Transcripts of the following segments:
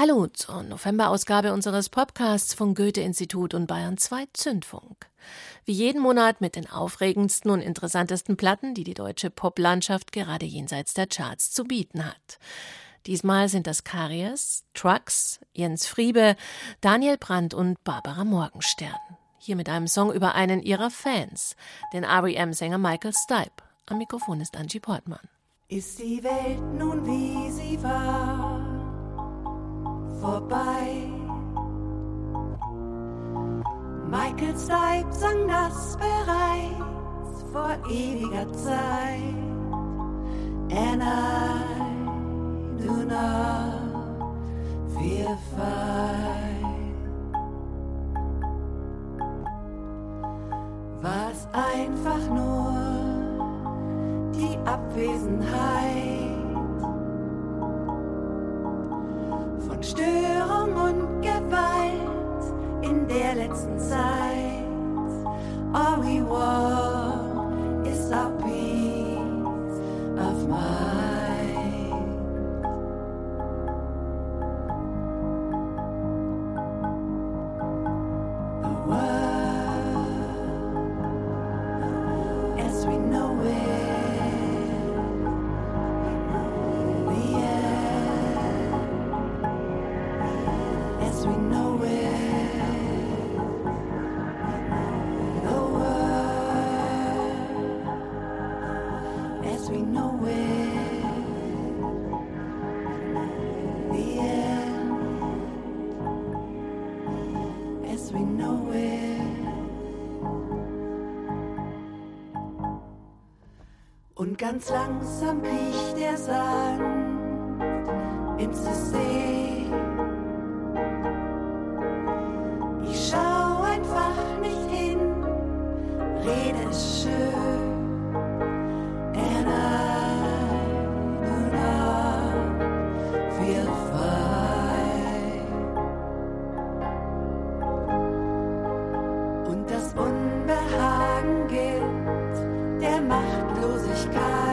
Hallo zur Novemberausgabe unseres Podcasts von Goethe-Institut und Bayern 2 Zündfunk. Wie jeden Monat mit den aufregendsten und interessantesten Platten, die die deutsche Poplandschaft gerade jenseits der Charts zu bieten hat. Diesmal sind das Karies, Trucks, Jens Friebe, Daniel Brandt und Barbara Morgenstern. Hier mit einem Song über einen ihrer Fans, den R.E.M.-Sänger Michael Stipe. Am Mikrofon ist Angie Portmann. Ist die Welt nun wie sie war? Vorbei. Michael Stipe sang das bereits vor ewiger Zeit. And I do not fear fight. Was einfach nur die Abwesenheit in der letzten Zeit. All we want Ganz langsam kriecht der Sand ins System. Podcast.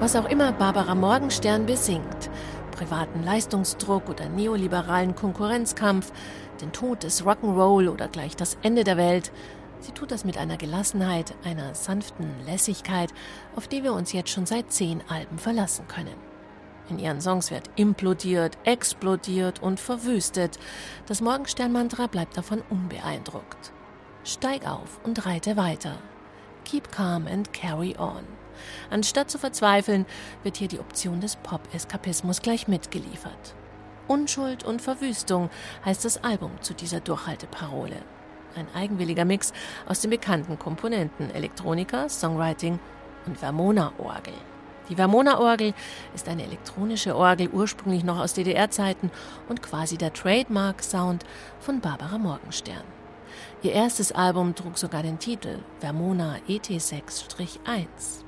Was auch immer Barbara Morgenstern besingt, privaten Leistungsdruck oder neoliberalen Konkurrenzkampf, den Tod des Rock'n'Roll oder gleich das Ende der Welt, sie tut das mit einer Gelassenheit, einer sanften Lässigkeit, auf die wir uns jetzt schon seit zehn Alben verlassen können. In ihren Songs wird implodiert, explodiert und verwüstet. Das Morgenstern-Mantra bleibt davon unbeeindruckt. Steig auf und reite weiter. Keep calm and carry on. Anstatt zu verzweifeln, wird hier die Option des Pop-Eskapismus gleich mitgeliefert. Unschuld und Verwüstung heißt das Album zu dieser Durchhalteparole. Ein eigenwilliger Mix aus den bekannten Komponenten Elektronika, Songwriting und Vermona-Orgel. Die Vermona-Orgel ist eine elektronische Orgel, ursprünglich noch aus DDR-Zeiten und quasi der Trademark-Sound von Barbara Morgenstern. Ihr erstes Album trug sogar den Titel Vermona E ET6-1.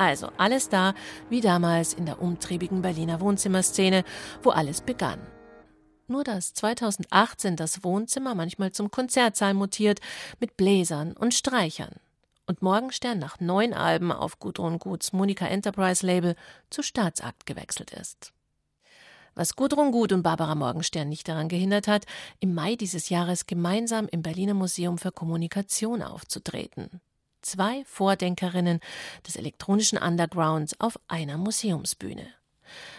Also alles da, wie damals in der umtriebigen Berliner Wohnzimmerszene, wo alles begann. Nur dass 2018 das Wohnzimmer manchmal zum Konzertsaal mutiert mit Bläsern und Streichern und Morgenstern nach neun Alben auf Gudrun Guts Monika Enterprise Label zu Staatsakt gewechselt ist. Was Gudrun Gut und Barbara Morgenstern nicht daran gehindert hat, im Mai dieses Jahres gemeinsam im Berliner Museum für Kommunikation aufzutreten. Zwei Vordenkerinnen des elektronischen Undergrounds auf einer Museumsbühne.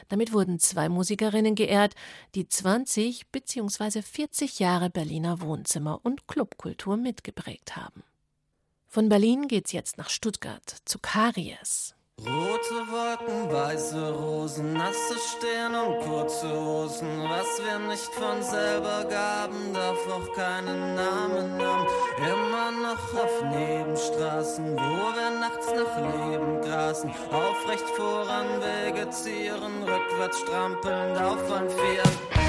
Damit wurden zwei Musikerinnen geehrt, die 20 bzw. 40 Jahre Berliner Wohnzimmer- und Clubkultur mitgeprägt haben. Von Berlin geht's jetzt nach Stuttgart zu Karies. Rote Wolken, weiße Rosen, nasse Sterne und kurze Hosen. Was wir nicht von selber gaben, darf auch keinen Namen haben. Immer noch auf Nebenstraßen, wo wir nachts nach Leben grasen. Aufrecht voran vegetieren, rückwärts strampelnd auf ein Vier.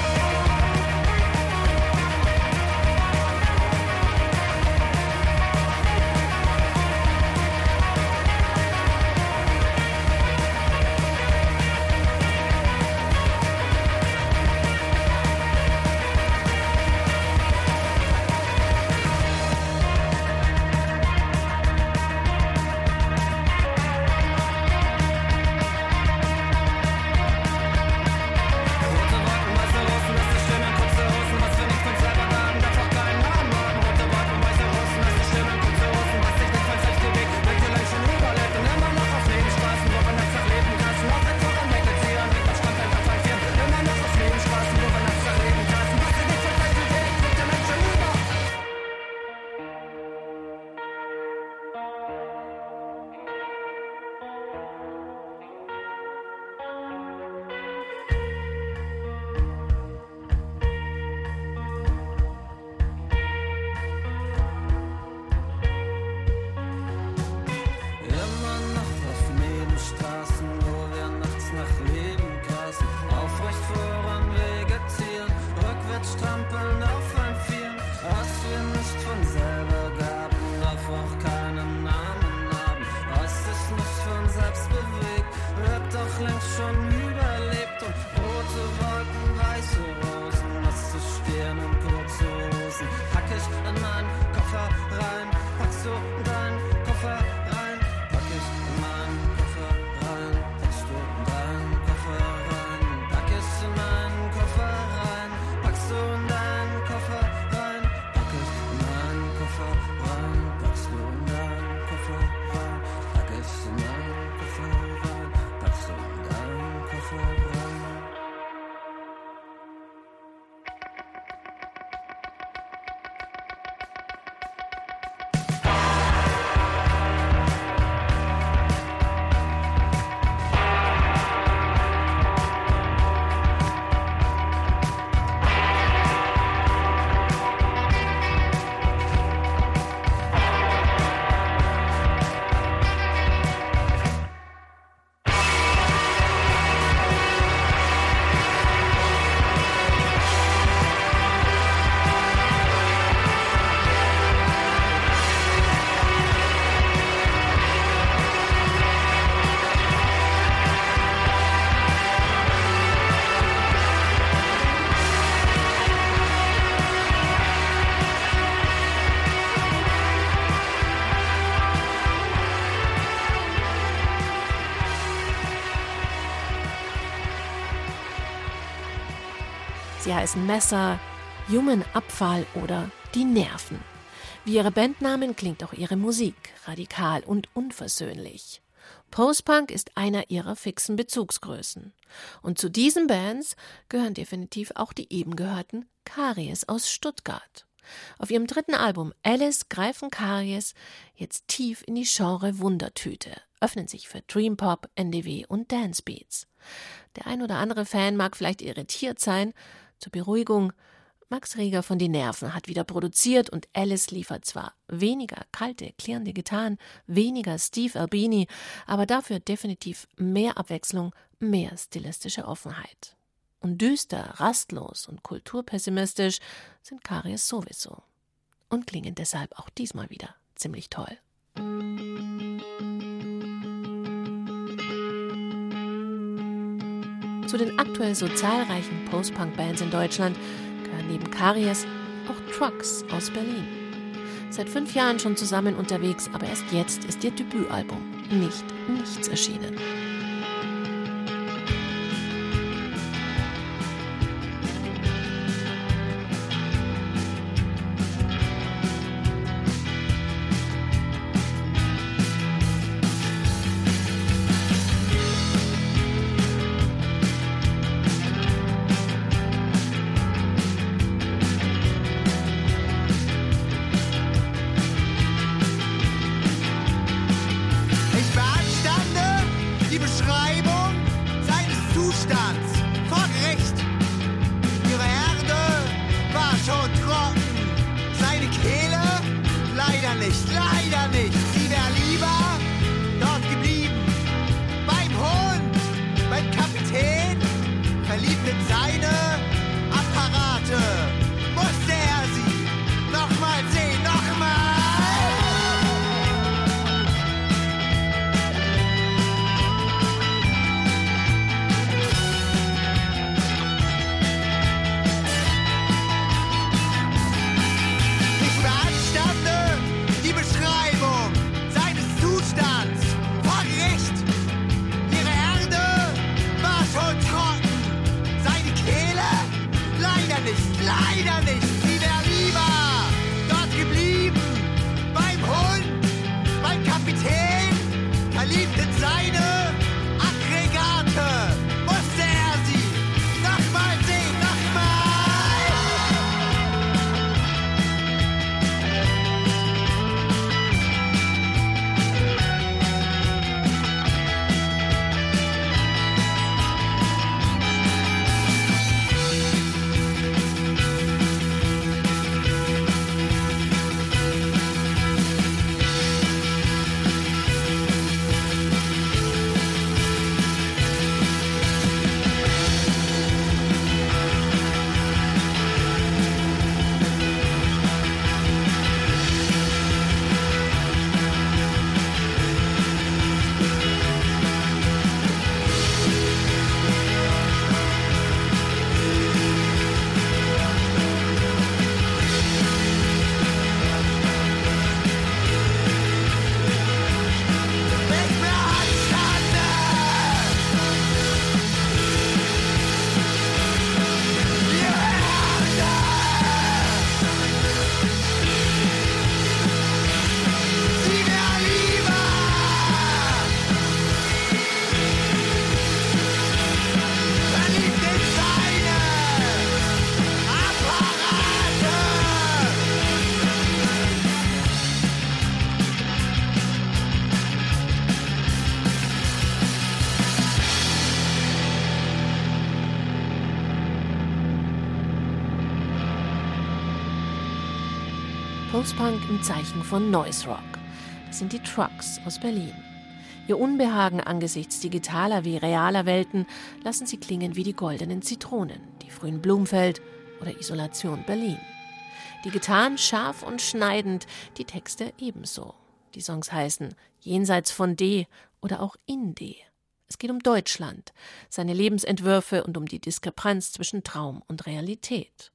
Sie heißen Messer, Human Abfall oder Die Nerven. Wie ihre Bandnamen klingt auch ihre Musik, radikal und unversöhnlich. Postpunk ist einer ihrer fixen Bezugsgrößen. Und zu diesen Bands gehören definitiv auch die eben gehörten Karies aus Stuttgart. Auf ihrem dritten Album Alice greifen Karies jetzt tief in die Genre Wundertüte, öffnen sich für Dreampop, NDW und Dancebeats. Der ein oder andere Fan mag vielleicht irritiert sein, zur Beruhigung, Max Rieger von Die Nerven hat wieder produziert und Alice liefert zwar weniger kalte, klirrende Gitarren, weniger Steve Albini, aber dafür definitiv mehr Abwechslung, mehr stilistische Offenheit. Und düster, rastlos und kulturpessimistisch sind Karies sowieso. Und klingen deshalb auch diesmal wieder ziemlich toll. Zu den aktuell so zahlreichen Post-Punk-Bands in Deutschland gehören neben Karies auch Trucks aus Berlin. Seit fünf Jahren schon zusammen unterwegs, aber erst jetzt ist ihr Debütalbum Nicht Nichts erschienen. Post-Punk im Zeichen von Noise Rock. Das sind die Trucks aus Berlin. Ihr Unbehagen angesichts digitaler wie realer Welten lassen sie klingen wie die goldenen Zitronen, die frühen Blumfeld oder Isolation Berlin. Die Gitarren scharf und schneidend, die Texte ebenso. Die Songs heißen Jenseits von D oder auch In D. Es geht um Deutschland, seine Lebensentwürfe und um die Diskrepanz zwischen Traum und Realität.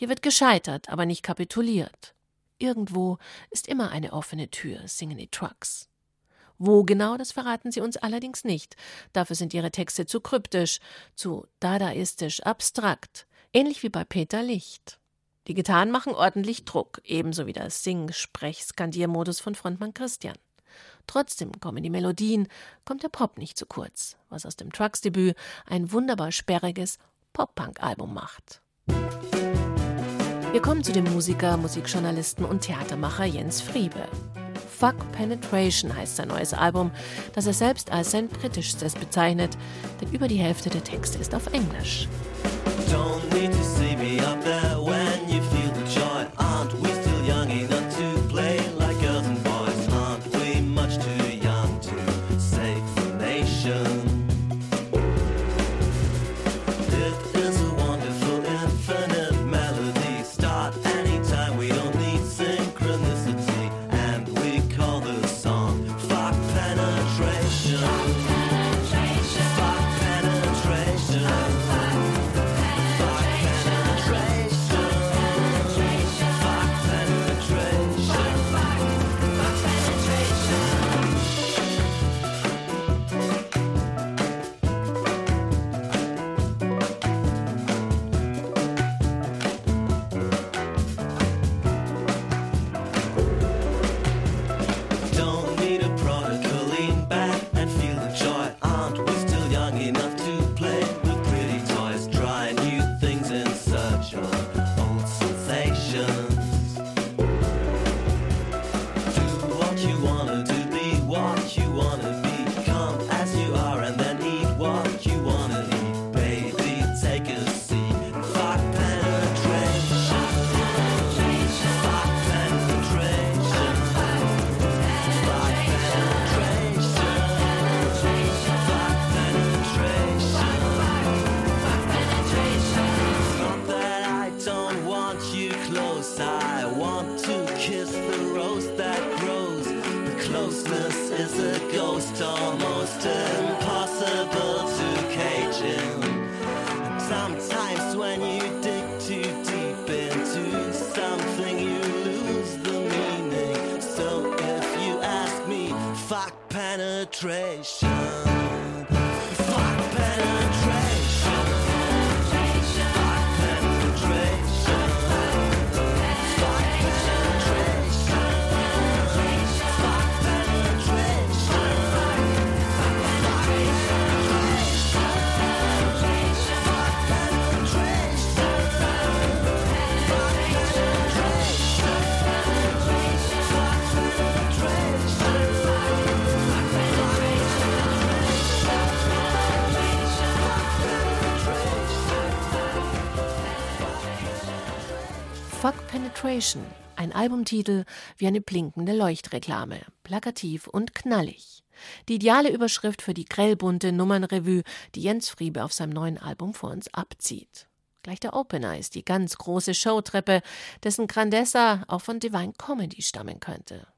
Hier wird gescheitert, aber nicht kapituliert. Irgendwo ist immer eine offene Tür, singen die Trucks. Wo genau, das verraten sie uns allerdings nicht. Dafür sind ihre Texte zu kryptisch, zu dadaistisch, abstrakt, ähnlich wie bei Peter Licht. Die Gitarren machen ordentlich Druck, ebenso wie der Sing-, Sprech-, Skandiermodus von Frontmann Christian. Trotzdem kommen die Melodien, kommt der Pop nicht zu kurz, was aus dem Trucks-Debüt ein wunderbar sperriges Pop-Punk-Album macht. Wir kommen zu dem Musiker, Musikjournalisten und Theatermacher Jens Friebe. Fuck Penetration heißt sein neues Album, das er selbst als sein britischstes bezeichnet, denn über die Hälfte der Texte ist auf Englisch. Don't need to see me up there when Penetration, ein Albumtitel wie eine blinkende Leuchtreklame, plakativ und knallig. Die ideale Überschrift für die grellbunte Nummernrevue, die Jens Friebe auf seinem neuen Album vor uns abzieht. Gleich der Opener ist die ganz große Showtreppe, dessen Grandessa auch von Divine Comedy stammen könnte.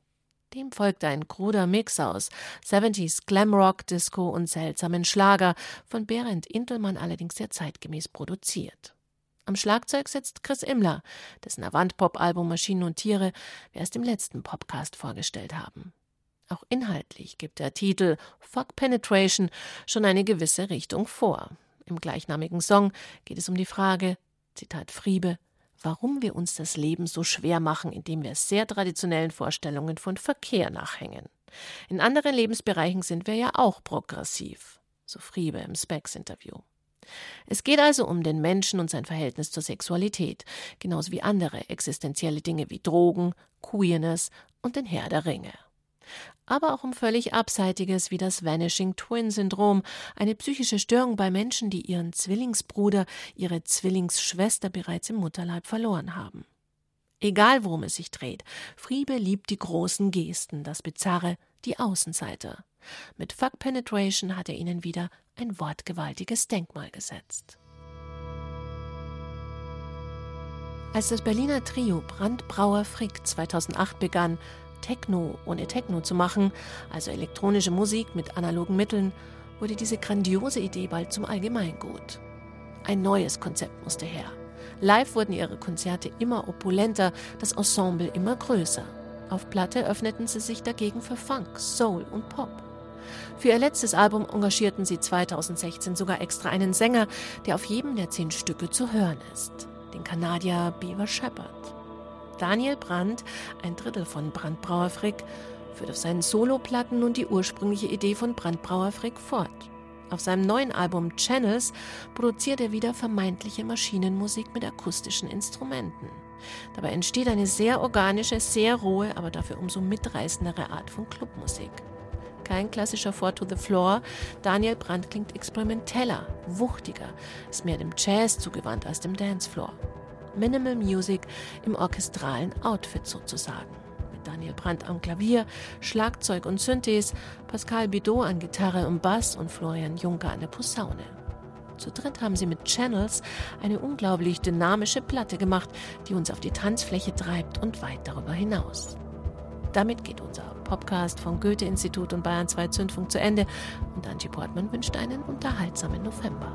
Dem folgt ein kruder Mix aus 70s Glamrock, Disco und seltsamen Schlager, von Berend Intelmann allerdings sehr zeitgemäß produziert. Am Schlagzeug sitzt Chris Immler, dessen Avant-Pop-Album Maschinen und Tiere wir erst im letzten Podcast vorgestellt haben. Auch inhaltlich gibt der Titel Fuck Penetration schon eine gewisse Richtung vor. Im gleichnamigen Song geht es um die Frage, Zitat Friebe, warum wir uns das Leben so schwer machen, indem wir sehr traditionellen Vorstellungen von Verkehr nachhängen. In anderen Lebensbereichen sind wir ja auch progressiv, so Friebe im Specs-Interview. Es geht also um den Menschen und sein Verhältnis zur Sexualität, genauso wie andere existenzielle Dinge wie Drogen, Queerness und den Herr der Ringe. Aber auch um völlig Abseitiges wie das Vanishing Twin Syndrom, eine psychische Störung bei Menschen, die ihren Zwillingsbruder, ihre Zwillingsschwester bereits im Mutterleib verloren haben. Egal worum es sich dreht, Friebe liebt die großen Gesten, das Bizarre, die Außenseiter. Mit Fuck Penetration hat er ihnen wieder ein wortgewaltiges Denkmal gesetzt. Als das Berliner Trio Brandbrauer Frick 2008 begann, Techno ohne Techno zu machen, also elektronische Musik mit analogen Mitteln, wurde diese grandiose Idee bald zum Allgemeingut. Ein neues Konzept musste her. Live wurden ihre Konzerte immer opulenter, das Ensemble immer größer. Auf Platte öffneten sie sich dagegen für Funk, Soul und Pop. Für ihr letztes Album engagierten sie 2016 sogar extra einen Sänger, der auf jedem der zehn Stücke zu hören ist, den Kanadier Beaver Shepard. Daniel Brandt, ein Drittel von Brandbrauer Frick, führt auf seinen Soloplatten nun die ursprüngliche Idee von Brandbrauer Frick fort. Auf seinem neuen Album Channels produziert er wieder vermeintliche Maschinenmusik mit akustischen Instrumenten. Dabei entsteht eine sehr organische, sehr rohe, aber dafür umso mitreißendere Art von Clubmusik. Kein klassischer Four to the Floor. Daniel Brandt klingt experimenteller, wuchtiger, ist mehr dem Jazz zugewandt als dem Dancefloor. Minimal Music im orchestralen Outfit sozusagen. Mit Daniel Brandt am Klavier, Schlagzeug und Synthes, Pascal Bidot an Gitarre und Bass und Florian Juncker an der Posaune. Zu dritt haben sie mit Channels eine unglaublich dynamische Platte gemacht, die uns auf die Tanzfläche treibt und weit darüber hinaus. Damit geht unser Podcast vom Goethe-Institut und Bayern 2 Zündfunk zu Ende und Angie Portman wünscht einen unterhaltsamen November.